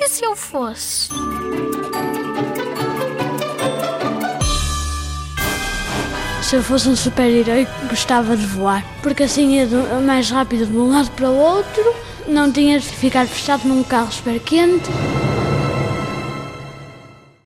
E se eu fosse? Se eu fosse um super-herói, gostava de voar, porque assim ia mais rápido de um lado para o outro, não tinha de ficar fechado num carro super quente.